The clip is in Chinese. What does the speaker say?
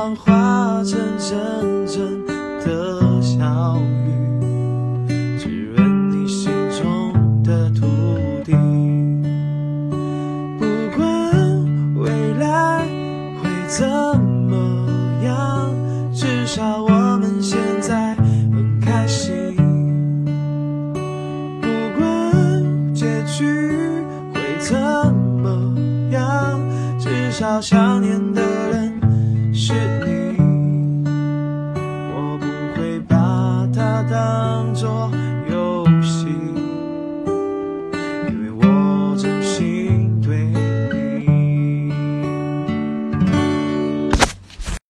多渴望化成阵阵的小雨，滋润你心中的土地。不管未来会怎么样，至少我们现在很开心。不管结局会怎么样，至少想念的人是当作游戏，因为我真心